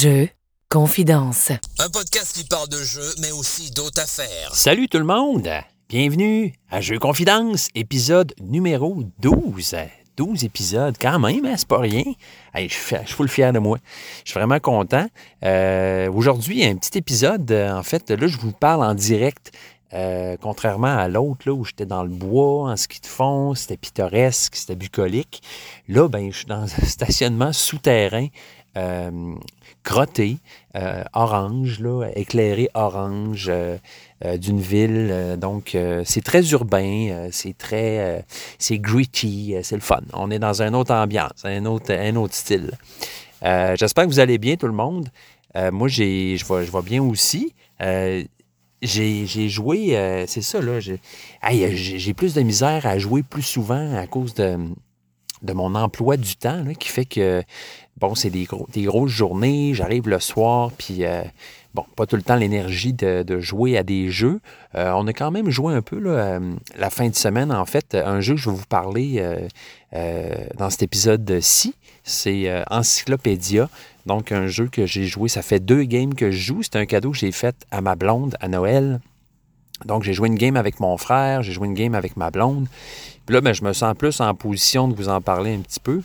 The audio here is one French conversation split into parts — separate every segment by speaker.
Speaker 1: Jeux, confidence.
Speaker 2: Un podcast qui parle de jeux, mais aussi d'autres affaires.
Speaker 3: Salut tout le monde! Bienvenue à Jeux Confidence, épisode numéro 12. 12 épisodes, quand même, hein, c'est pas rien. Hey, je, suis, je suis full fier de moi. Je suis vraiment content. Euh, Aujourd'hui, un petit épisode. euh, En fait, là, je vous parle en direct. euh, contrairement à l'autre, là, où j'étais dans le bois, en ski de fond, c'était pittoresque, c'était bucolique. Là, ben, je suis dans un stationnement souterrain, euh, crotté, euh, orange, là, éclairé orange euh, euh, d'une ville. Donc, c'est très urbain, c'est très, c'est gritty, c'est le fun. On est dans une autre ambiance, un autre, style. J'espère que vous allez bien, tout le monde. Moi, j'ai, je vais, je vais bien aussi. J'ai j'ai joué, c'est ça, là. J'ai plus de misère à jouer plus souvent à cause de, de mon emploi du temps, qui fait que, bon, c'est des, gros, grosses journées, j'arrive le soir, puis, euh, bon, pas tout le temps l'énergie de, jouer à des jeux. Euh, on a quand même joué un peu, euh, la fin de semaine, en fait, un jeu que je vais vous parler dans cet épisode-ci, c'est Encyclopédia. Donc, un jeu que j'ai joué, ça fait deux games que je joue. C'est un cadeau que j'ai fait à ma blonde à Noël. Donc, j'ai joué une game avec mon frère, j'ai joué une game avec ma blonde. Puis là, ben, je me sens plus en position de vous en parler un petit peu.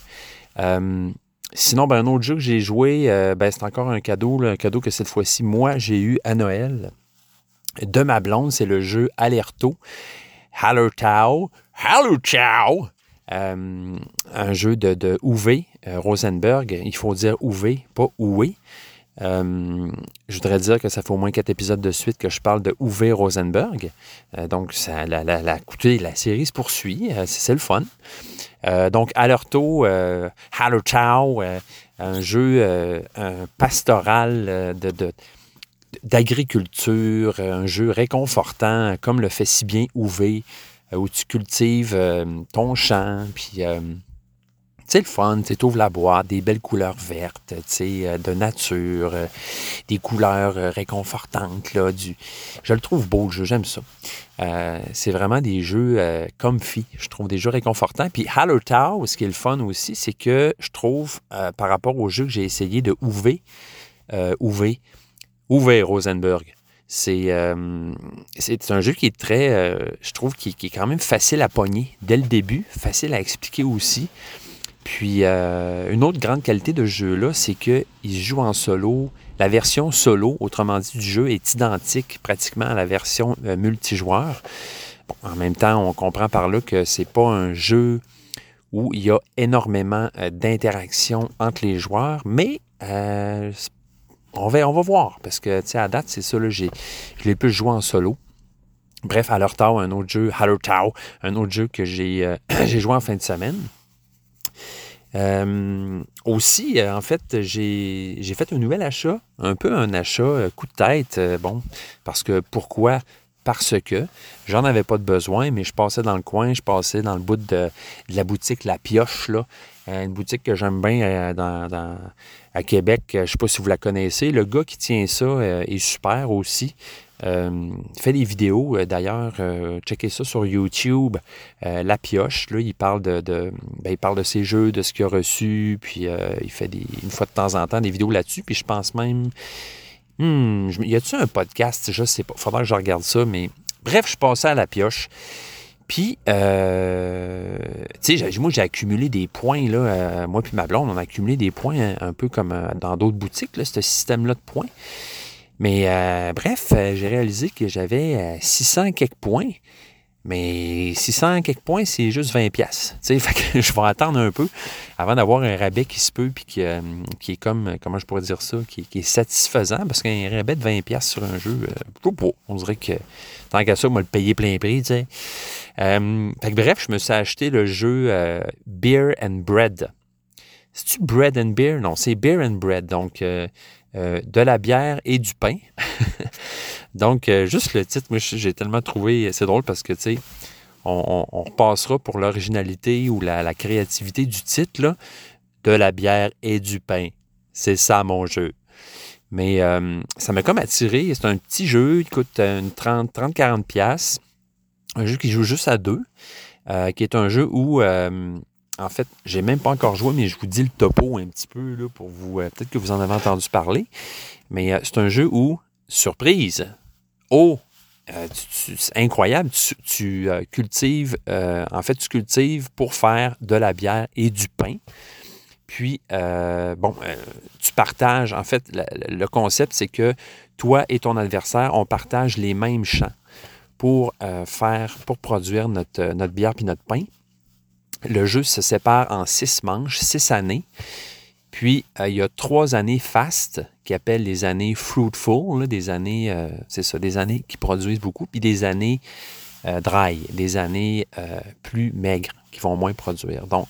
Speaker 3: Euh, sinon, ben, un autre jeu que j'ai joué, euh, ben, c'est encore un cadeau, un cadeau que cette fois-ci, moi, j'ai eu à Noël de ma blonde. C'est le jeu Alerto. Hallo Ciao. Euh, un jeu de, de euh, Rosenberg. Il faut dire Uwe, pas Uwe. Euh, je voudrais dire que ça fait au moins quatre épisodes de suite que je parle de Uwe Rosenberg. Euh, donc, ça, la, la, écoutez, la série se poursuit. Euh, c'est le fun. Donc, Alerto, euh, Hallo Ciao, euh, un jeu pastoral de, d'agriculture, un jeu réconfortant, comme le fait si bien Uwe, où tu cultives ton champ, puis c'est le fun, tu ouvres la boîte, des belles couleurs vertes, tu euh, de nature, euh, des couleurs euh, réconfortantes, là, du... Je le trouve beau, le jeu, j'aime ça. C'est vraiment des jeux euh, comfy, je trouve des jeux réconfortants. Puis Hallo Tao, ce qui est le fun aussi, c'est que je trouve, par rapport au jeu que j'ai essayé de Uwe, Uwe, Uwe Rosenberg, c'est un jeu qui est très, je trouve, qui, qui est quand même facile à pogner dès le début, facile à expliquer aussi. Puis, euh, une autre grande qualité de jeu-là, c'est qu'il se joue en solo. La version solo, autrement dit, du jeu est identique pratiquement à la version euh, multijoueur. En même temps, on comprend par là que c'est pas un jeu où il y a énormément euh, d'interactions entre les joueurs, mais on, va, on va voir, parce que, tu à date, c'est ça, là, je l'ai plus joué en solo. Bref, Tao, un autre jeu, Hello Tao, un autre jeu que j'ai joué en fin de semaine. Euh, aussi, euh, en fait, j'ai fait un nouvel achat, un peu un achat euh, coup de tête. bon, parce que pourquoi? Parce que j'en avais pas de besoin, mais je passais dans le coin, je passais dans le bout de, la boutique La Pioche, là, euh, une boutique que j'aime bien euh, à Québec. Euh, Je ne sais pas si vous la connaissez. Le gars qui tient ça est super aussi. Euh, fait des vidéos, d'ailleurs, checkez ça sur YouTube. La Pioche, là, il parle de, ben, il parle de ses jeux, de ce qu'il a reçu, puis il fait des, une fois de temps en temps des vidéos là-dessus, puis je pense même... Hmm, y a-tu un podcast? Je sais pas. Faudra que je regarde ça, mais... Bref, je passais à La Pioche. Puis, euh, tu sais, moi, j'ai accumulé des points, là. euh, moi puis ma blonde, on a accumulé des points un, un peu comme euh, dans d'autres boutiques, ce système-là de points. Mais euh, bref, euh, j'ai réalisé que j'avais euh, 600 quelques points. Mais 600 quelques points, c'est juste 20 pièces. Je vais attendre un peu avant d'avoir un rabais qui se peut puis qui, euh, qui est comme, euh, comment je pourrais dire ça, qui, est satisfaisant parce qu'un rabais de 20 pièces sur un jeu, euh, on dirait que tant qu'à ça, moi le payer plein prix. Euh, fait que bref, je me suis acheté le jeu euh, Beer and Bread. C'est-tu Bread and Beer? Non, c'est Beer and Bread. Donc, euh, de la bière et du pain. Donc, euh, juste le titre, moi, j'ai tellement trouvé, c'est drôle parce que, tu sais, on, on- on repassera pour l'originalité ou la, créativité du titre, là, de la bière et du pain. C'est ça mon jeu. Mais euh, ça m'a comme attiré. C'est un petit jeu, il coûte une 30-40 pièces. Un jeu qui joue juste à deux, qui est un jeu où en fait, j'ai même pas encore joué, mais je vous dis le topo un petit peu pour vous. euh, Peut-être que vous en avez entendu parler. Mais euh, c'est un jeu où, surprise, oh, euh, c'est incroyable, tu, cultives, en fait, tu cultives pour faire de la bière et du pain. Puis, bon, tu partages, en fait, le, concept, c'est que toi et ton adversaire, on partage les mêmes champs pour faire, pour produire notre, notre bière puis notre pain. Le jeu se sépare en six manches, six années. Puis, euh, il y a trois années fast, qui appellent les années fruitful, des années, euh, c'est des années qui produisent beaucoup, puis des années euh, dry, des années plus maigres, qui vont moins produire. Donc,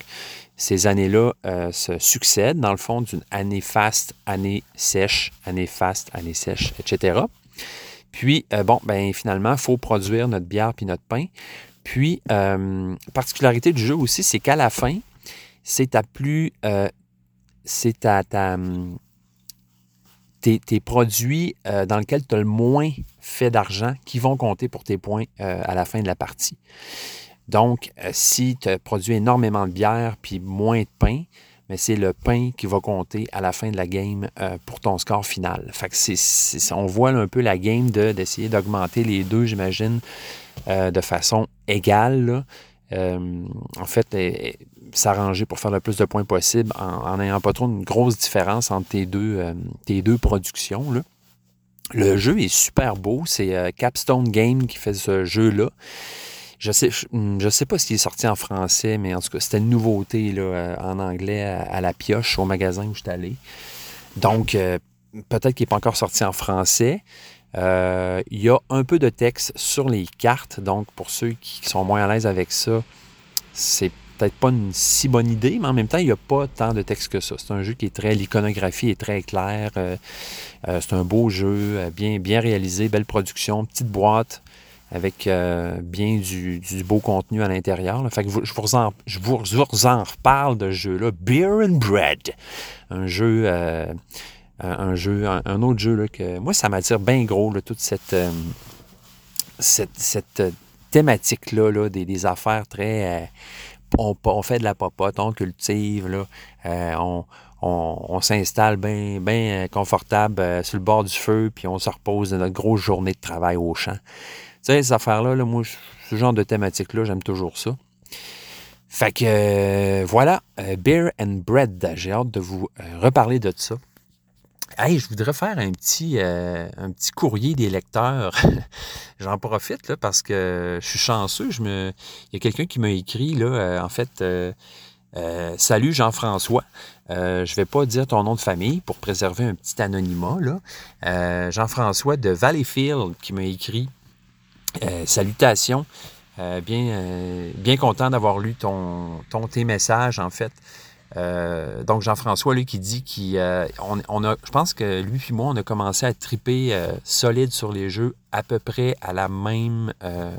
Speaker 3: ces années-là se succèdent, dans le fond, d'une année fast, année sèche, année fast, année sèche, etc. Puis, bon, ben finalement, il faut produire notre bière puis notre pain. Puis, euh, particularité du jeu aussi, c'est qu'à la fin, c'est ta plus. euh, c'est ta. tes, produits euh, dans lesquels tu as le moins fait d'argent qui vont compter pour tes points euh, à la fin de la partie. Donc, si tu as produit énormément de bière puis moins de pain, mais c'est le pain qui va compter à la fin de la game pour ton score final. Fait c'est, on voit un peu la game de, d'essayer d'augmenter les deux, j'imagine, euh, de façon égale. Euh, en fait, euh, s'arranger pour faire le plus de points possible en n'ayant pas trop une grosse différence entre tes deux, tes deux productions. Le jeu est super beau. C'est Capstone Game qui fait ce jeu-là. Je sais, je, je sais pas s'il est sorti en français, mais en tout cas, c'était une nouveauté là, en anglais à, à la pioche au magasin où je suis allé. Donc, peut-être qu'il n'est pas encore sorti en français. Euh, il y a un peu de texte sur les cartes, donc pour ceux qui sont moins à l'aise avec ça, c'est peut-être pas une si bonne idée, mais en même temps, il n'y a pas tant de texte que ça. C'est un jeu qui est très. L'iconographie est très claire. euh, euh, c'est un beau jeu, bien, bien réalisé, belle production, petite boîte avec bien du, beau contenu à l'intérieur. je, vous en, je reparle de ce jeu-là, Beer and Bread. Un jeu, un, un jeu, un, autre jeu là, que moi, ça m'attire bien gros, là, toute cette, euh, euh, thématique-là, là, des, affaires très. euh, on, fait de la popote, on cultive, là, euh, on, s'installe bien confortable euh, sur le bord du feu, puis on se repose de notre grosse journée de travail au champ. Tu sais, ces affaires-là, là, moi, ce genre de thématique-là, j'aime toujours ça. Fait que euh, voilà, euh, Beer and Bread. J'ai hâte de vous euh, reparler de ça. Hey, je voudrais faire un petit, euh, un petit courrier des lecteurs. J'en profite là, parce que je suis chanceux. Il y a quelqu'un qui m'a écrit, là, euh, en fait, euh, Salut Jean-François. Je ne vais pas dire ton nom de famille pour préserver un petit anonymat. là. Jean-François de Valleyfield qui m'a écrit Salutations. Bien, bien content d'avoir lu ton, ton, tes messages, en fait. Euh, donc, Jean-François, lui, qui dit qu'on on a, je pense que lui puis moi, on a commencé à triper euh, solide sur les jeux à peu près à la même. euh,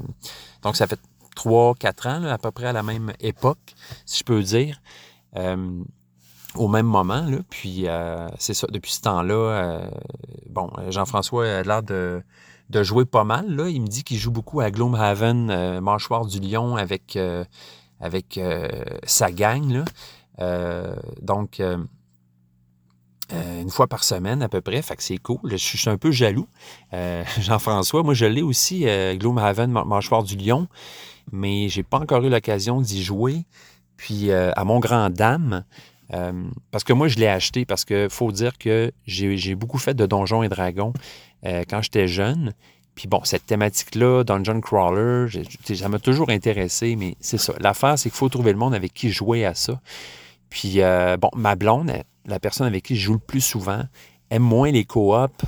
Speaker 3: donc, ça fait 3-4 ans, à peu près à la même époque, si je peux dire. Euh, au même moment. Puis, euh, c'est ça, depuis ce temps-là, euh, bon, Jean-François a l'air de, jouer pas mal. Il me dit qu'il joue beaucoup à Gloomhaven, euh, Mâchoire du Lion, avec, euh, avec euh, sa gang. Euh, donc, euh, euh, une fois par semaine à peu près, fait que c'est cool. Je suis, un peu jaloux. Jean-François, moi je l'ai aussi, Gloomhaven, Mâchoire du Lion, mais j'ai pas encore eu l'occasion d'y jouer. Puis à mon grand dame, parce que moi je l'ai acheté parce que faut dire que j'ai beaucoup fait de Donjons et Dragons quand j'étais jeune. Puis bon, cette thématique-là, Dungeon Crawler, ça m'a toujours intéressé, mais c'est ça. L'affaire, c'est qu'il faut trouver le monde avec qui jouer à ça. Puis, euh, bon, ma blonde, la personne avec qui je joue le plus souvent, aime moins les coops.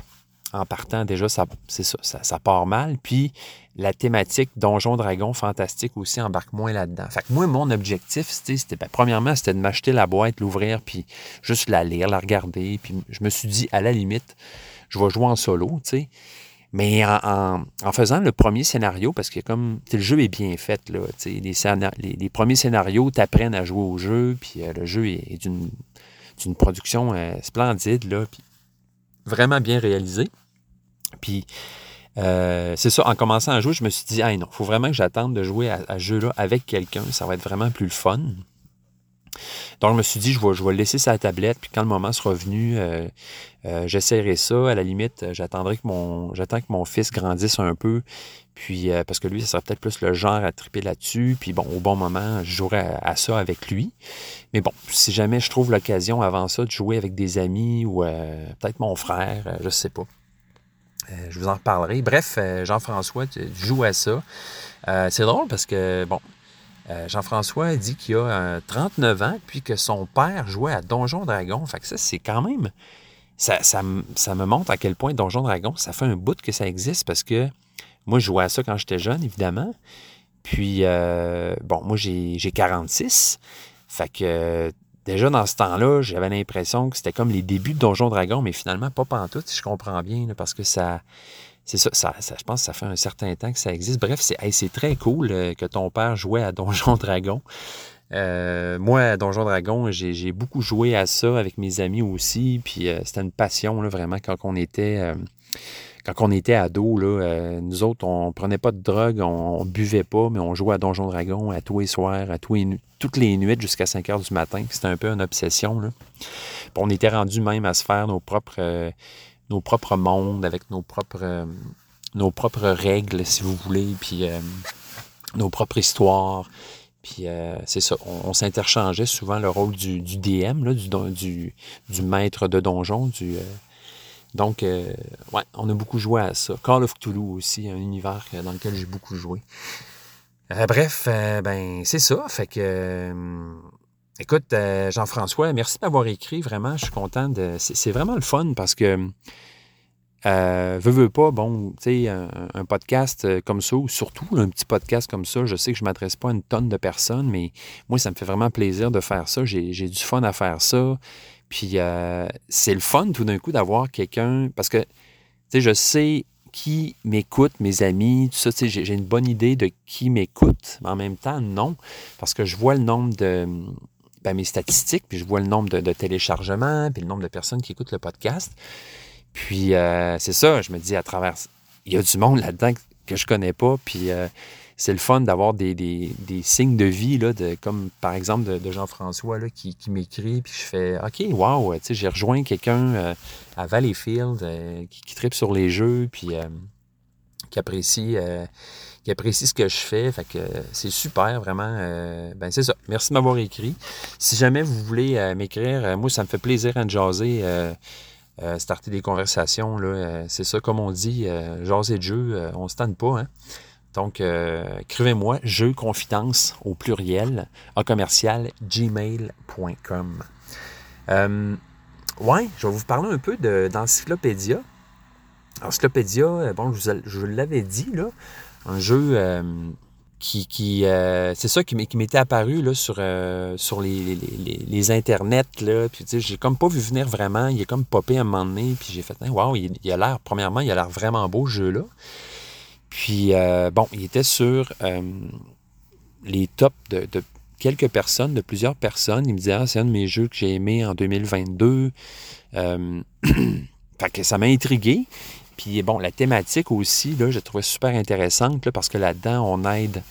Speaker 3: En partant, déjà, ça, c'est ça, ça, part mal. Puis, la thématique Donjon Dragon fantastique aussi embarque moins là-dedans. Fait que moi, mon objectif, c'était, c'était- ben, premièrement, c'était de m'acheter la boîte, l'ouvrir, puis juste la lire, la regarder. Puis, je me suis dit, à la limite, je vais jouer en solo, tu sais. Mais en, faisant le premier scénario, parce que comme le jeu est bien fait, là, les, les, premiers scénarios t'apprennent à jouer au jeu, puis euh, le jeu est, d'une, production euh, splendide, là, puis vraiment bien réalisé. Puis euh, c'est ça, en commençant à jouer, je me suis dit, ah non, il faut vraiment que j'attende de jouer à, à ce jeu-là avec quelqu'un, ça va être vraiment plus le fun. Donc, je me suis dit, je vais, je laisser sa tablette, puis quand le moment sera venu, euh, euh, j'essaierai ça. À la limite, j'attendrai que mon, j'attends que mon fils grandisse un peu, puis parce que lui, ça serait peut-être plus le genre à triper là-dessus. Puis bon, au bon moment, je jouerai à, ça avec lui. Mais bon, si jamais je trouve l'occasion avant ça de jouer avec des amis ou peut-être mon frère, je sais pas. je vous en reparlerai. Bref, Jean-François joue à ça. c'est drôle parce que, bon, euh, Jean-François dit qu'il a 39 ans, puis que son père jouait à Donjon Dragon. Fait que ça, c'est quand même. Ça, ça, me montre à quel point Donjon Dragon, ça fait un bout que ça existe parce que moi, je jouais à ça quand j'étais jeune, évidemment. Puis, euh, bon, moi, j'ai 46. Fait que déjà dans ce temps-là, j'avais l'impression que c'était comme les débuts de Donjon Dragon, mais finalement, pas pantoute, si je comprends bien, parce que ça c'est ça, ça, je pense que ça fait un certain temps que ça existe. Bref, c'est très cool euh, que ton père jouait à Donjon Dragon. Euh, moi, à Donjon Dragon, j'ai beaucoup joué à ça avec mes amis aussi. Puis euh, c'était une passion, là, vraiment, quand on était. quand on était ado, là, nous autres, on prenait pas de drogue, on, buvait pas, mais on jouait à Donjon Dragon à tous les soirs, à tous les, toutes les nuits jusqu'à 5 heures du matin. C'était un peu une obsession. Là. on était rendu même à se faire nos propres nos propres mondes, avec nos propres, euh, nos propres règles, si vous voulez, puis euh, nos propres histoires. Puis euh, c'est ça, on, s'interchangeait souvent le rôle du, DM, là, du, du, du, maître de donjon. Du, donc, ouais, on a beaucoup joué à ça. Call of Cthulhu aussi, un univers dans lequel j'ai beaucoup joué. bref, ben c'est ça. Fait que Écoute, euh, Jean-François, merci d'avoir écrit. Vraiment, je suis content de. C'est vraiment le fun parce que. Euh, veux, veux pas, bon, tu sais, un, podcast euh, comme ça, ou surtout un petit podcast comme ça, je sais que je ne m'adresse pas à une tonne de personnes, mais moi, ça me fait vraiment plaisir de faire ça. J'ai du fun à faire ça. Puis euh, c'est le fun tout d'un coup d'avoir quelqu'un, parce que, tu sais, je sais qui m'écoute, mes amis, tout ça, j'ai une bonne idée de qui m'écoute, mais en même temps, non, parce que je vois le nombre de, ben, mes statistiques, puis je vois le nombre de, téléchargements, puis le nombre de personnes qui écoutent le podcast. Puis euh, c'est ça, je me dis à travers. Il y a du monde là-dedans que je connais pas, puis euh, c'est le fun d'avoir des, signes de vie, là, de, comme par exemple de, Jean-François qui, qui m'écrit, puis je fais OK, wow, j'ai rejoint quelqu'un euh, à Valleyfield qui, qui tripe sur les jeux, puis qui apprécie qui apprécie ce que je fais. Fait que c'est super, vraiment. Euh, ben c'est ça. Merci de m'avoir écrit. Si jamais vous voulez euh, m'écrire, euh, moi, ça me fait plaisir à jaser, starter des conversations. Là, c'est ça, comme on dit, jaser de jeu, on se tente pas. Hein? Donc, écrivez-moi jeu confidence au pluriel à commercial gmail.com. ouais, je vais vous parler un peu d'Encyclopédia. Encyclopédia, bon, je vous l'avais dit, là, un jeu euh, qui, qui euh, c'est ça qui m'était apparu là, sur, euh, sur les, les, internets. Là, puis j'ai comme pas vu venir vraiment. Il est comme popé à un moment donné. Puis j'ai fait, waouh, il, a l'air, premièrement, il a l'air vraiment beau ce jeu-là. Puis bon, il était sur les tops de, de, quelques personnes, de plusieurs personnes. Il me disait, ah, c'est un de mes jeux que j'ai aimé en 2022. fait que ça m'a intrigué. Puis bon, la thématique aussi, là, je trouvais super intéressante parce que là-dedans, on aide,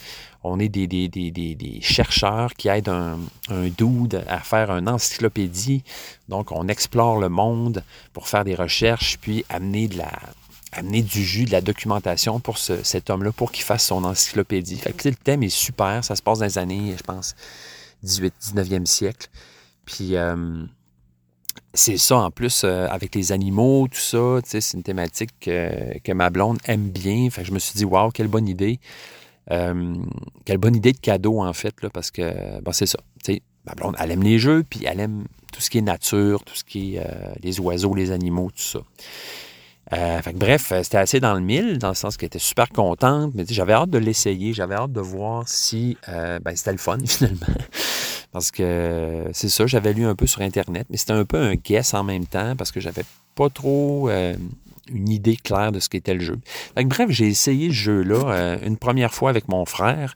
Speaker 3: on est des, des, chercheurs qui aident un, un, dude à faire une encyclopédie. Donc, on explore le monde pour faire des recherches, puis amener de la amener du jus, de la documentation pour cet homme-là, pour qu'il fasse son encyclopédie. Fait que, le thème est super, ça se passe dans les années, je pense, 18, 19e siècle. Puis, euh, c'est ça, en plus, euh, avec les animaux, tout ça, c'est une thématique que ma blonde aime bien. Fait je me suis dit, waouh, quelle bonne idée. Euh, quelle bonne idée de cadeau, en fait, là, parce que, bon, c'est ça. Ma blonde, elle aime les jeux, puis elle aime tout ce qui est nature, tout ce qui est euh, les oiseaux, les animaux, tout ça. bref, c'était assez dans le mille, dans le sens qu'elle était super contente, mais j'avais hâte de l'essayer, j'avais hâte de voir si ben, c'était le fun, finalement. Parce que c'est ça, j'avais lu un peu sur Internet, mais c'était un peu un guess en même temps parce que j'avais pas trop euh, une idée claire de ce qu'était le jeu. bref, j'ai essayé ce jeu-là euh, une première fois avec mon frère.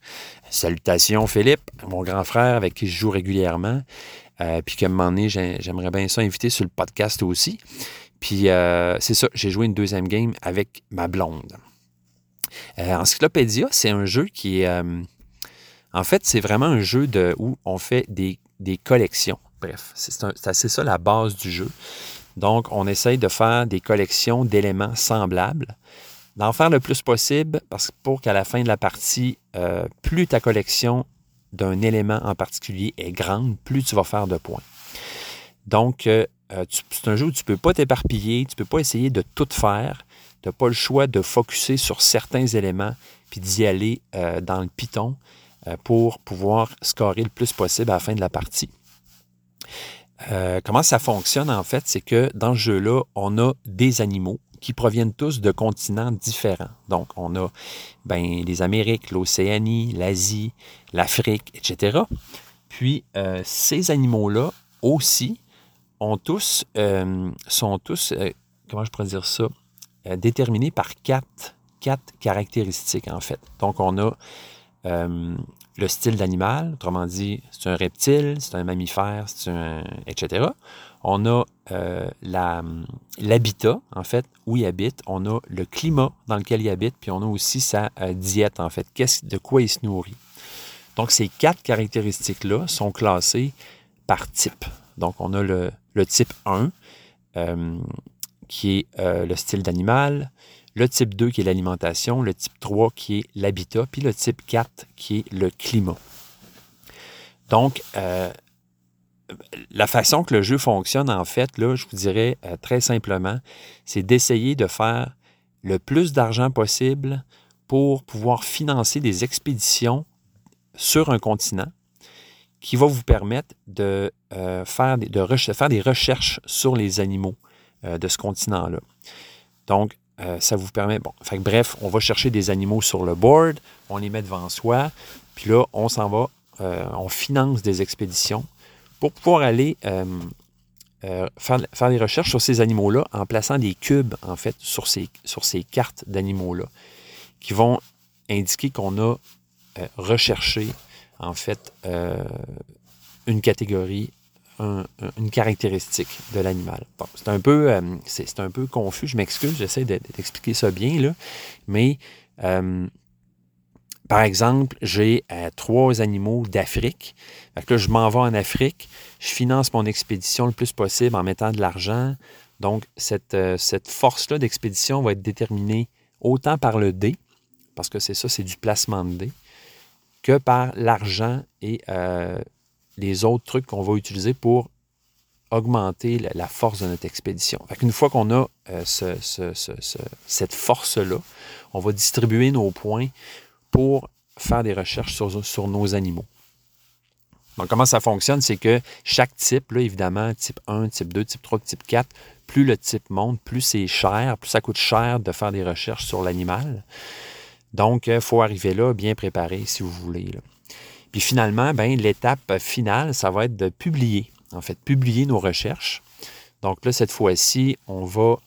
Speaker 3: Salutations Philippe, mon grand frère avec qui je joue régulièrement. Euh, puis qu'à un moment donné, j'aimerais bien ça inviter sur le podcast aussi. Puis c'est ça, j'ai joué une deuxième game avec ma blonde. Encyclopédia, c'est un jeu qui est en fait, c'est vraiment un jeu où on fait des, des collections. Bref, c'est ça la base du jeu. Donc, on essaye de faire des collections d'éléments semblables, d'en faire le plus possible parce pour qu'à la fin de la partie, euh, plus ta collection d'un élément en particulier est grande, plus tu vas faire de points. Donc, euh, euh, c'est un jeu où tu ne peux pas t'éparpiller, tu ne peux pas essayer de tout faire. Tu n'as pas le choix de focuser sur certains éléments puis d'y aller dans le piton pour pouvoir scorer le plus possible à la fin de la partie. Euh, comment ça fonctionne en fait, c'est que dans ce jeu-là, on a des animaux qui proviennent tous de continents différents. Donc, on a ben, les Amériques, l'Océanie, l'Asie, l'Afrique, etc. Puis, euh, ces animaux-là aussi ont tous, euh, sont tous, comment je pourrais dire ça, déterminés par quatre, quatre caractéristiques en fait. Donc, on a le style d'animal, autrement dit, c'est un reptile, c'est un mammifère, c'est un, etc. On a euh, l'habitat, en fait, où il habite. On a le climat dans lequel il habite, puis on a aussi sa euh, diète, en fait, de quoi il se nourrit? Donc, ces quatre caractéristiques-là sont classées par type. Donc, on a le, type 1, euh, qui est le style d'animal, le type 2 qui est l'alimentation, le type 3 qui est l'habitat, puis le type 4 qui est le climat. Donc, euh, la façon que le jeu fonctionne, en fait, là, je vous dirais euh, très simplement, c'est d'essayer de faire le plus d'argent possible pour pouvoir financer des expéditions sur un continent qui va vous permettre de, euh, faire, des, de faire des recherches sur les animaux de ce continent-là. Donc, euh, ça vous permet, bon, fait bref, on va chercher des animaux sur le board, on les met devant soi, puis là, on s'en va, euh, on finance des expéditions pour pouvoir aller euh, faire, faire, des recherches sur ces animaux-là en plaçant des cubes, en fait, sur ces, sur ces cartes d'animaux-là, qui vont indiquer qu'on a recherché, en fait, une catégorie une caractéristique de l'animal. c'est un, peu, euh, un peu confus, je m'excuse, j'essaie d'expliquer ça bien, là, mais euh, par exemple, j'ai euh, trois animaux d'Afrique. je m'en vais en Afrique, je finance mon expédition le plus possible en mettant de l'argent. Donc, cette, cette force-là d'expédition va être déterminée autant par le dé, parce que c'est ça, c'est du placement de dé, que par l'argent et les autres trucs qu'on va utiliser pour augmenter la, force de notre expédition. Une fois qu'on a euh, cette force-là, on va distribuer nos points pour faire des recherches sur, nos animaux. Donc, comment ça fonctionne? C'est que chaque type, là, évidemment, type 1, type 2, type 3, type 4, plus le type monte, plus c'est cher, plus ça coûte cher de faire des recherches sur l'animal. Donc, il faut arriver là bien préparé, si vous voulez. Puis finalement, ben, l'étape finale, ça va être de publier, en fait, publier nos recherches. Donc là, cette fois-ci, on va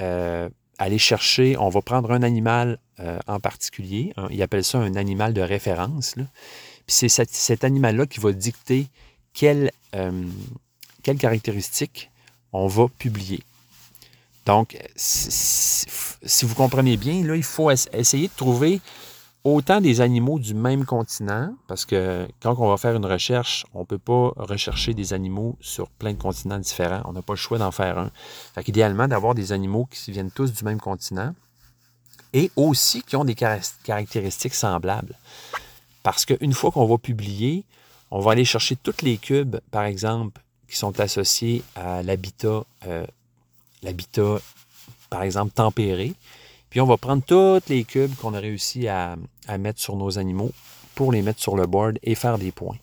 Speaker 3: euh, aller chercher, on va prendre un animal euh, en particulier. il appelle ça un animal de référence. Puis c'est cet, animal-là qui va dicter quelles euh, caractéristiques on va publier. Donc, si, vous comprenez bien, là, il faut essayer de trouver autant des animaux du même continent, parce que quand on va faire une recherche, on ne peut pas rechercher des animaux sur plein de continents différents. On n'a pas le choix d'en faire un. Fait qu'idéalement, d'avoir des animaux qui viennent tous du même continent et aussi qui ont des caractéristiques semblables. Parce qu'une fois qu'on va publier, on va aller chercher tous les cubes, par exemple, qui sont associés à l'habitat, euh, l'habitat, par exemple, tempéré. On va prendre tous les cubes qu'on a réussi à, mettre sur nos animaux pour les mettre sur le board et faire des points.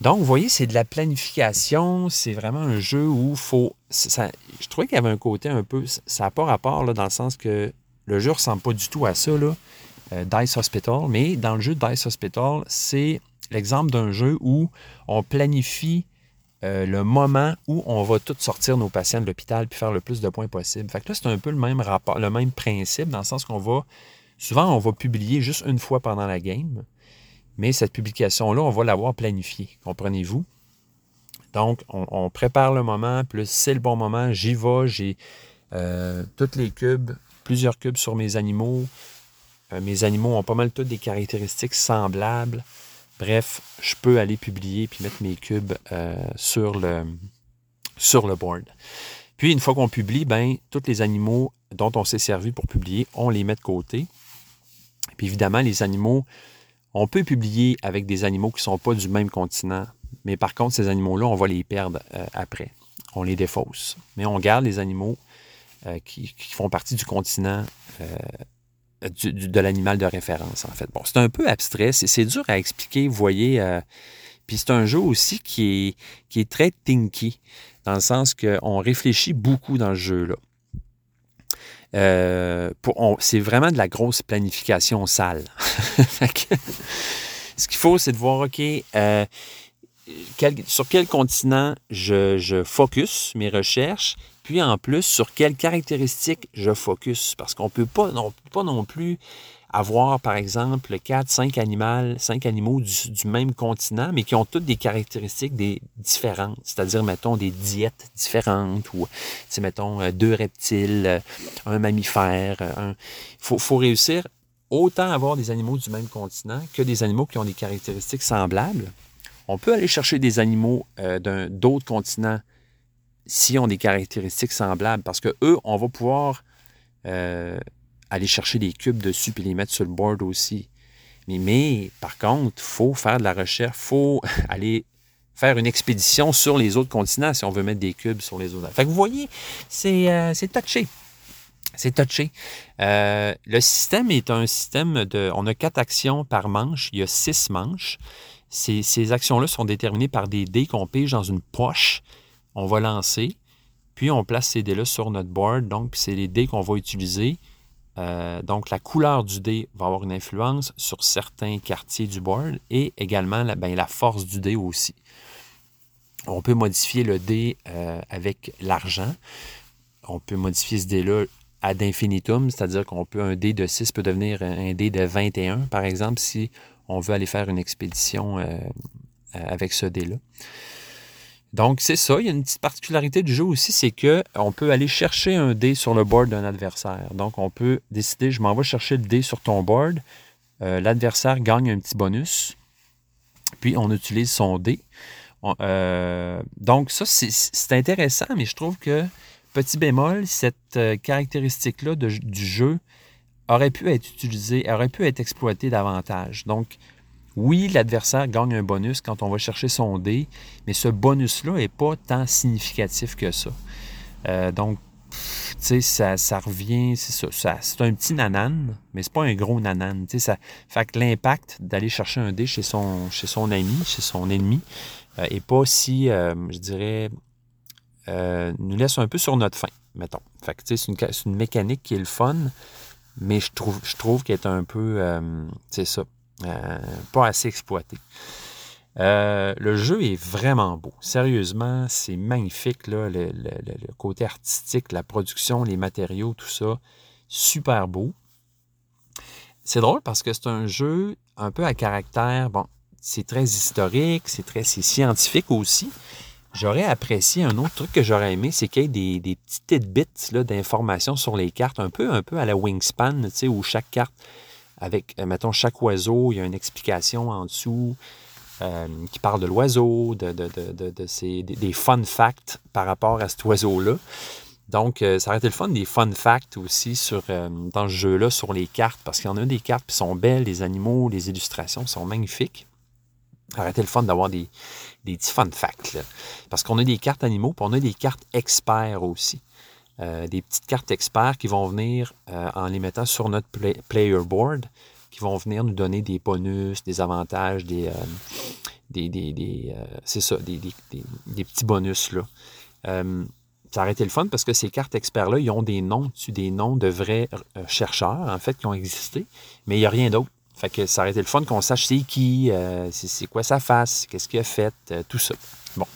Speaker 3: Donc, vous voyez, c'est de la planification. C'est vraiment un jeu où il faut. je trouvais qu'il y avait un côté un peu. Ça n'a pas rapport là, dans le sens que le jeu ne ressemble pas du tout à ça, là, euh, Dice Hospital. Mais dans le jeu Dice Hospital, c'est l'exemple d'un jeu où on planifie euh, le moment où on va tous sortir nos patients de l'hôpital puis faire le plus de points possible. Fait que là, c'est un peu le même rapport, le même principe, dans le sens qu'on va. Souvent, on va publier juste une fois pendant la game, mais cette publication-là, on va l'avoir planifiée. Comprenez-vous? Donc, on, prépare le moment, plus c'est le bon moment, j'y vais, j'ai euh, tous les cubes, plusieurs cubes sur mes animaux. Euh, mes animaux ont pas mal toutes des caractéristiques semblables. Bref, je peux aller publier puis mettre mes cubes euh, sur, le, sur board. Puis, une fois qu'on publie, ben, tous les animaux dont on s'est servi pour publier, on les met de côté. Puis évidemment, les animaux, on peut publier avec des animaux qui ne sont pas du même continent, mais par contre, ces animaux-là, on va les perdre euh, après. On les défausse. Mais on garde les animaux euh, qui, font partie du continent euh, de l'animal de référence, en fait. Bon, c'est un peu abstrait, c'est dur à expliquer, vous voyez. puis c'est un jeu aussi qui est, qui est très tinky, dans le sens qu'on réfléchit beaucoup dans ce jeu-là. c'est vraiment de la grosse planification sale. ce qu'il faut, c'est de voir, OK, sur quel continent je, je, focus mes recherches, puis en plus, sur quelles caractéristiques je focus. Parce qu'on ne peut pas non plus avoir, par exemple, 4, 5 animaux, cinq animaux du, même continent, mais qui ont toutes des caractéristiques différentes. C'est-à-dire, mettons, des diètes différentes ou, mettons, euh, deux reptiles, euh, un mammifère. Il faut, faut réussir autant avoir des animaux du même continent que des animaux qui ont des caractéristiques semblables on peut aller chercher des animaux euh, d'un d'autres continents s'ils ont des caractéristiques semblables, parce que eux, on va pouvoir euh, aller chercher des cubes dessus et les mettre sur le board aussi. Mais, par contre, il faut faire de la recherche, il faut aller faire une expédition sur les autres continents si on veut mettre des cubes sur les autres. Fait que vous voyez, c'est euh, touché. C'est touché. le système est un système de. On a quatre actions par manche. Il y a six manches. Ces, actions-là sont déterminées par des dés qu'on pige dans une poche. On va lancer, puis on place ces dés-là sur notre board. Donc, c'est les dés qu'on va utiliser. Euh, donc, la couleur du dé va avoir une influence sur certains quartiers du board et également la, ben, force du dé aussi. On peut modifier le dé euh, avec l'argent. On peut modifier ce dé-là ad infinitum, c'est-à-dire qu'on peut, un dé de 6 peut devenir un dé de 21, par exemple, si on veut aller faire une expédition euh, avec ce dé-là. Donc, c'est ça. Il y a une petite particularité du jeu aussi, c'est qu'on peut aller chercher un dé sur le board d'un adversaire. Donc, on peut décider, je m'en vais chercher le dé sur ton board. Euh, l'adversaire gagne un petit bonus. Puis, on utilise son dé. donc, ça, c'est intéressant, mais je trouve que, petit bémol, cette caractéristique-là du jeu aurait pu être utilisé, aurait pu être exploité davantage. Donc, oui, l'adversaire gagne un bonus quand on va chercher son dé, mais ce bonus-là n'est pas tant significatif que ça. Euh, donc, tu sais, ça, revient, c'est ça, c'est un petit nanan, mais c'est pas un gros nanan. Tu sais, ça fait que l'impact d'aller chercher un dé chez son, ami, chez son ennemi, euh, pas si, euh, je dirais, nous laisse un peu sur notre faim, mettons. Fait que, tu sais, c'est une, une, mécanique qui est le fun, mais je trouve, je trouve qu'elle est un peu, euh, c'est ça, euh, pas assez exploité. Euh, le jeu est vraiment beau. Sérieusement, c'est magnifique. Le, côté artistique, la production, les matériaux, tout ça. Super beau. C'est drôle parce que c'est un jeu un peu à caractère. Bon, c'est très historique, c'est très scientifique aussi. J'aurais apprécié un autre truc que j'aurais aimé, c'est qu'il y ait des, des petites tidbits d'informations sur les cartes, un peu, un peu à la Wingspan, où chaque carte, avec, euh, mettons, chaque oiseau, il y a une explication en dessous euh, qui parle de l'oiseau, de, de, ces, des, fun facts par rapport à cet oiseau-là. Donc, euh, ça aurait été le fun des fun facts aussi sur, dans ce jeu-là sur les cartes, parce qu'il y en a des cartes qui sont belles, les animaux, les illustrations sont magnifiques. Ça aurait été le fun d'avoir des, des petits fun facts. Parce qu'on a des cartes animaux, puis on a des cartes experts aussi. Euh, des petites cartes experts qui vont venir, euh, en les mettant sur notre player board, qui vont venir nous donner des bonus, des avantages, des, euh, des, des, c'est ça, des, petits bonus là. ça aurait été le fun parce que ces cartes experts-là, ils ont des noms des noms de vrais chercheurs, en fait, qui ont existé, mais il n'y a rien d'autre. Fait que ça aurait été le fun qu'on sache c'est qui, c'est quoi sa face, qu'est-ce qu'il a fait, tout ça. Bon.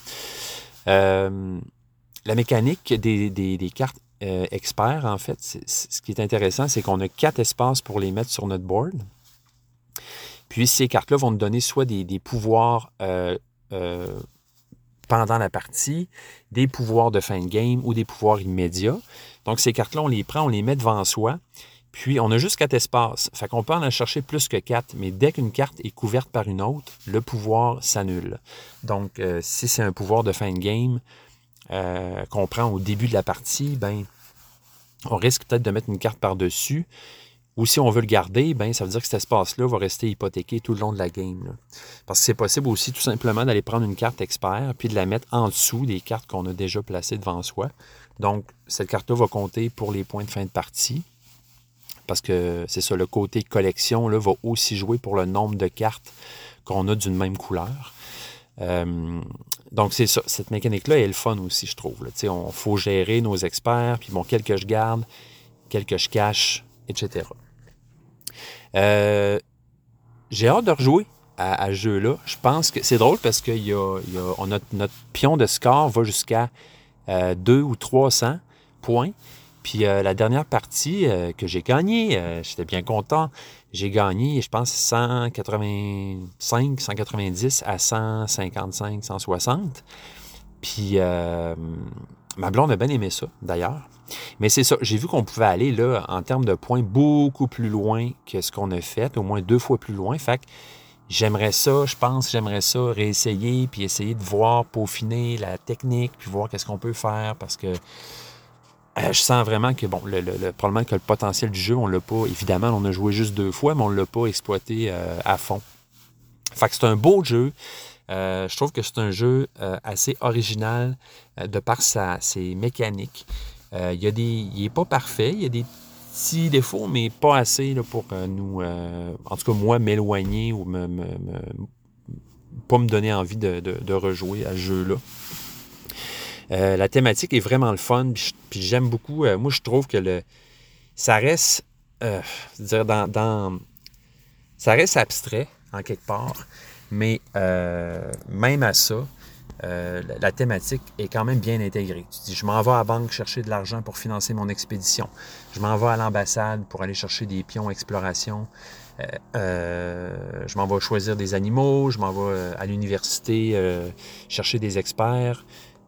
Speaker 3: Euh, la mécanique des, cartes experts, en fait, ce qui est intéressant, c'est qu'on a quatre espaces pour les mettre sur notre board. Puis ces cartes-là vont nous donner soit des, pouvoirs pendant la partie, des pouvoirs de fin de game ou des pouvoirs immédiats. Donc ces cartes-là, on les prend, on les met devant soi. Puis, on a juste quatre espaces. Fait qu'on peut en chercher plus que quatre, mais dès qu'une carte est couverte par une autre, le pouvoir s'annule. Donc, euh, si c'est un pouvoir de fin de game euh, qu'on prend au début de la partie, ben, on risque peut-être de mettre une carte par-dessus. Ou si on veut le garder, ben, ça veut dire que cet espace-là va rester hypothéqué tout le long de la game. Parce que c'est possible aussi tout simplement d'aller prendre une carte expert puis de la mettre en dessous des cartes qu'on a déjà placées devant soi. Donc, cette carte-là va compter pour les points de fin de partie parce que c'est ça, le côté collection là, va aussi jouer pour le nombre de cartes qu'on a d'une même couleur. Euh, donc, c'est ça. Cette mécanique-là est le fun aussi, je trouve. Il faut gérer nos experts, puis bon, quel que je garde, quel que je cache, etc. Euh, j'ai hâte de rejouer à, ce jeu-là. Je pense que c'est drôle parce que y a, notre pion de score va jusqu'à 2 euh, ou 300 points. Puis euh, la dernière partie euh, que j'ai gagnée, euh, j'étais bien content. J'ai gagné, je pense, 185, 190 à 155, 160. Puis ma blonde a bien aimé ça, d'ailleurs. Mais c'est ça, j'ai vu qu'on pouvait aller là, en termes de points, beaucoup plus loin que ce qu'on a fait, au moins deux fois plus loin. Fait que j'aimerais ça, je pense, j'aimerais ça réessayer, puis essayer de voir, peaufiner la technique, puis voir qu'est-ce qu'on peut faire, parce que euh, je sens vraiment que, bon, le, que le potentiel du jeu, on l'a pas, évidemment, on a joué juste deux fois, mais on l'a pas exploité euh, à fond. Fait c'est un beau jeu. Euh, je trouve que c'est un jeu assez original de par ses mécaniques. il, y il n'est pas parfait, il y a des petits défauts, mais pas assez pour nous, en tout cas moi, m'éloigner ou me, me, pas me donner envie de, de rejouer à ce jeu-là. Euh, la thématique est vraiment le fun, puis, j'aime beaucoup. Euh, moi, je trouve que le, ça reste, euh, dans, ça reste abstrait en quelque part, mais même à ça, la thématique est quand même bien intégrée. Tu dis, je m'en vais à la banque chercher de l'argent pour financer mon expédition. Je m'en vais à l'ambassade pour aller chercher des pions exploration. je m'en vais choisir des animaux. Je m'en vais à l'université chercher des experts.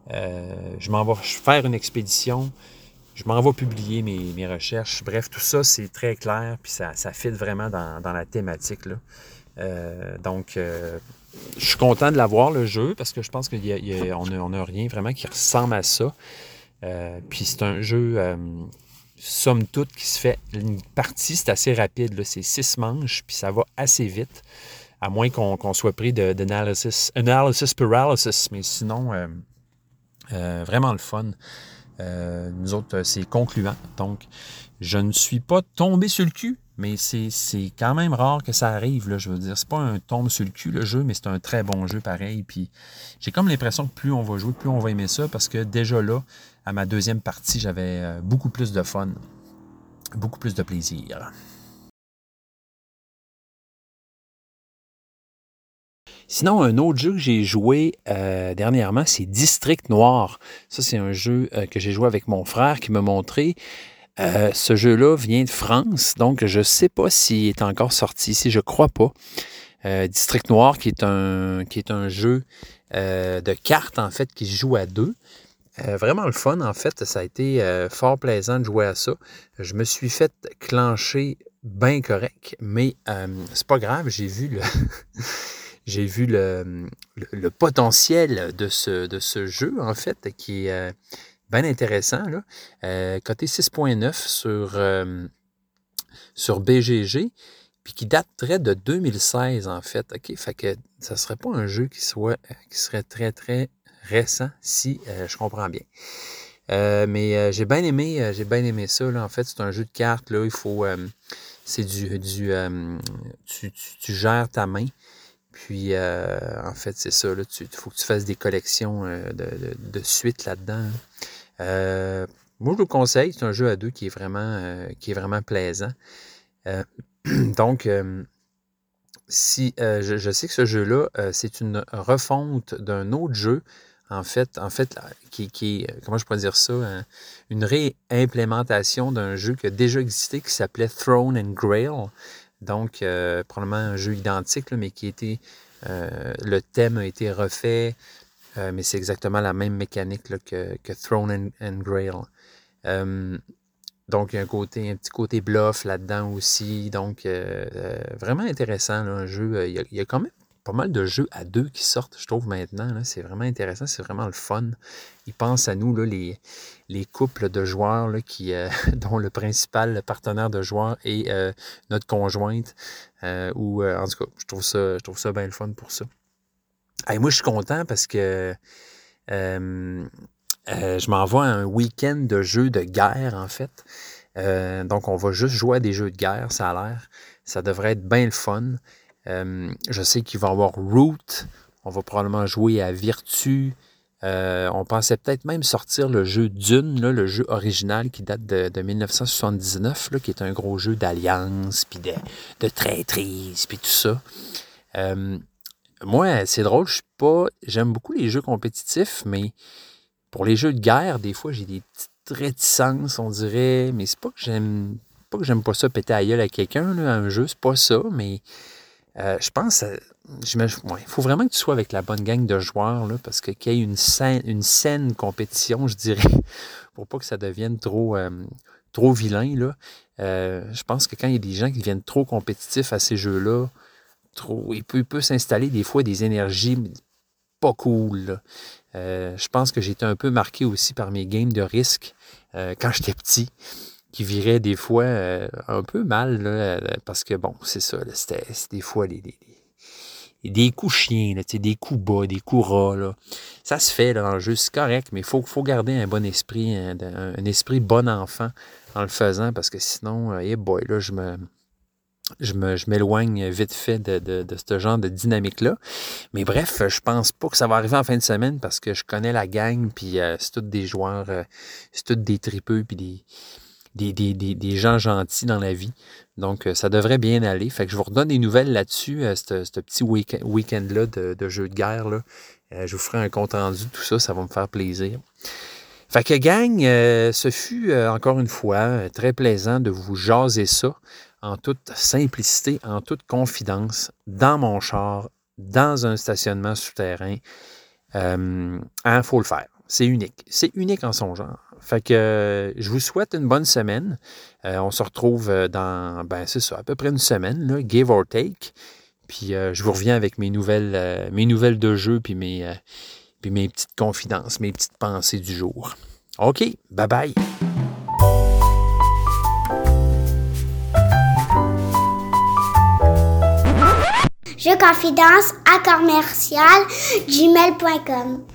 Speaker 3: Euh, je m'en vais faire une expédition. Je m'en vais publier mes, recherches. Bref, tout ça, c'est très clair, puis ça, ça fit vraiment dans, la thématique. Là. Euh, donc, euh, je suis content de l'avoir, le jeu, parce que je pense qu'on n'a rien vraiment qui ressemble à ça. puis c'est un jeu, somme toute, qui se fait. Une partie, c'est assez rapide. C'est six manches, puis ça va assez vite, à moins qu'on soit pris d'analysis analysis paralysis. Mais sinon, euh, vraiment le fun. Euh, nous autres, euh, c'est concluant. Donc, je ne suis pas tombé sur le cul, mais c'est quand même rare que ça arrive. Je veux dire, c'est pas un tombe sur le cul le jeu, mais c'est un très bon jeu pareil. Puis j'ai comme l'impression que plus on va jouer, plus on va aimer ça, parce que déjà là, à ma deuxième partie, j'avais beaucoup plus de fun, beaucoup plus de plaisir. Sinon, un autre jeu que j'ai joué euh, dernièrement, c'est District Noir. Ça, c'est un jeu euh, que j'ai joué avec mon frère qui m'a montré. Euh, ce jeu-là vient de France, donc je ne sais pas s'il est encore sorti ici, je ne crois pas. District Noir, qui est un, qui est un jeu de cartes, en fait, qui se joue à deux. vraiment le fun, en fait. Ça a été fort plaisant de jouer à ça. Je me suis fait clencher bien correct, mais c'est pas grave, j'ai vu le. j'ai vu le, potentiel de ce, de ce jeu, en fait, qui est euh, bien intéressant. Là. Euh, côté 6.9 sur, euh, sur BGG, puis qui daterait de 2016, en fait. OK? Fait que ça serait pas un jeu qui, soit, qui serait très, très récent, si je comprends bien. mais j'ai bien aimé, j'ai bien aimé ça. Là. En fait, c'est un jeu de cartes. Là. Il faut. c'est du. du tu, tu, gères ta main. Puis, euh, en fait, c'est ça. Il faut que tu fasses des collections euh, de, de, là-dedans. Euh, moi, je vous conseille. C'est un jeu à deux qui est vraiment, qui est vraiment plaisant. donc, si je, sais que ce jeu-là, c'est une refonte d'un autre jeu, en fait, en fait, qui, qui comment je pourrais dire ça, une réimplémentation d'un jeu qui a déjà existé qui s'appelait Throne and Grail. Donc, euh, probablement un jeu identique, mais qui était. Euh, le thème a été refait, euh, mais c'est exactement la même mécanique que, Throne and, Grail. donc, il y a un, côté, un petit côté bluff là-dedans aussi. Donc, vraiment intéressant, un jeu. Il y, a, quand même pas mal de jeux à deux qui sortent, je trouve, maintenant. C'est vraiment intéressant, c'est vraiment le fun. Ils pensent à nous, là, les, les couples de joueurs là, qui, euh, dont le principal partenaire de joueur est euh, notre conjointe. Euh, ou, en tout cas, je trouve ça, je trouve ça bien le fun pour ça. Moi, je suis content parce que je m'envoie un week-end de jeux de guerre, en fait. donc, on va juste jouer à des jeux de guerre, ça a l'air. Ça devrait être bien le fun. Euh, je sais qu'il va y avoir Root. On va probablement jouer à Virtu. Euh, on pensait peut-être même sortir le jeu Dune, le jeu original qui date de, de 1979, là, qui est un gros jeu d'alliance, puis de, traîtrise, puis tout ça. Euh, moi, c'est drôle, je suis pas. J'aime beaucoup les jeux compétitifs, mais pour les jeux de guerre, des fois, j'ai des petites réticences, on dirait. Mais c'est pas que j'aime pas que j'aime pas ça péter à gueule à quelqu'un, un jeu, c'est pas ça, mais euh, je pense, il faut vraiment que tu sois avec la bonne gang de joueurs, là, parce qu'il y ait une saine, une saine compétition, je dirais, pour pas que ça devienne trop, euh, trop vilain. Là. Euh, je pense que quand il y a des gens qui deviennent trop compétitifs à ces jeux-là, trop, il peut, s'installer des fois des énergies pas cool. je pense que été un peu marqué aussi par mes games de risque quand j'étais petit qui virait des fois euh, un peu mal, là, euh, parce que bon, c'est ça, c'était des fois les, des coups chiens, là, des coups bas, des coups ras. Là. Ça se fait là, dans le jeu, c'est correct, mais il faut, faut garder un bon esprit, un, esprit bon enfant en le faisant, parce que sinon, hey euh, boy, là, je me. Je, me, je m'éloigne vite fait de, de, de, ce genre de dynamique-là. Mais bref, je pense pas que ça va arriver en fin de semaine parce que je connais la gang, puis c'est tous des joueurs, c'est tous des tripeux, puis des, des, des, gens gentils dans la vie. Donc, euh, ça devrait bien aller. Fait que je vous redonne des nouvelles là-dessus, euh, ce petit week-end-là de, de jeu de guerre. Là. Euh, je vous ferai un compte rendu, tout ça, ça va me faire plaisir. Fait que gang, ce fut encore une fois très plaisant de vous jaser ça en toute simplicité, en toute confidence, dans mon char, dans un stationnement souterrain. Il hein, faut le faire. C'est unique. C'est unique en son genre. Fait que je vous souhaite une bonne semaine. Euh, on se retrouve euh, dans, ben c'est ça, à peu près une semaine, give or take. Puis euh, je vous reviens avec mes nouvelles, mes nouvelles de jeu, puis mes, puis mes petites confidences, mes petites pensées du jour. OK, bye bye.
Speaker 4: Je confidence à commercial gmail.com.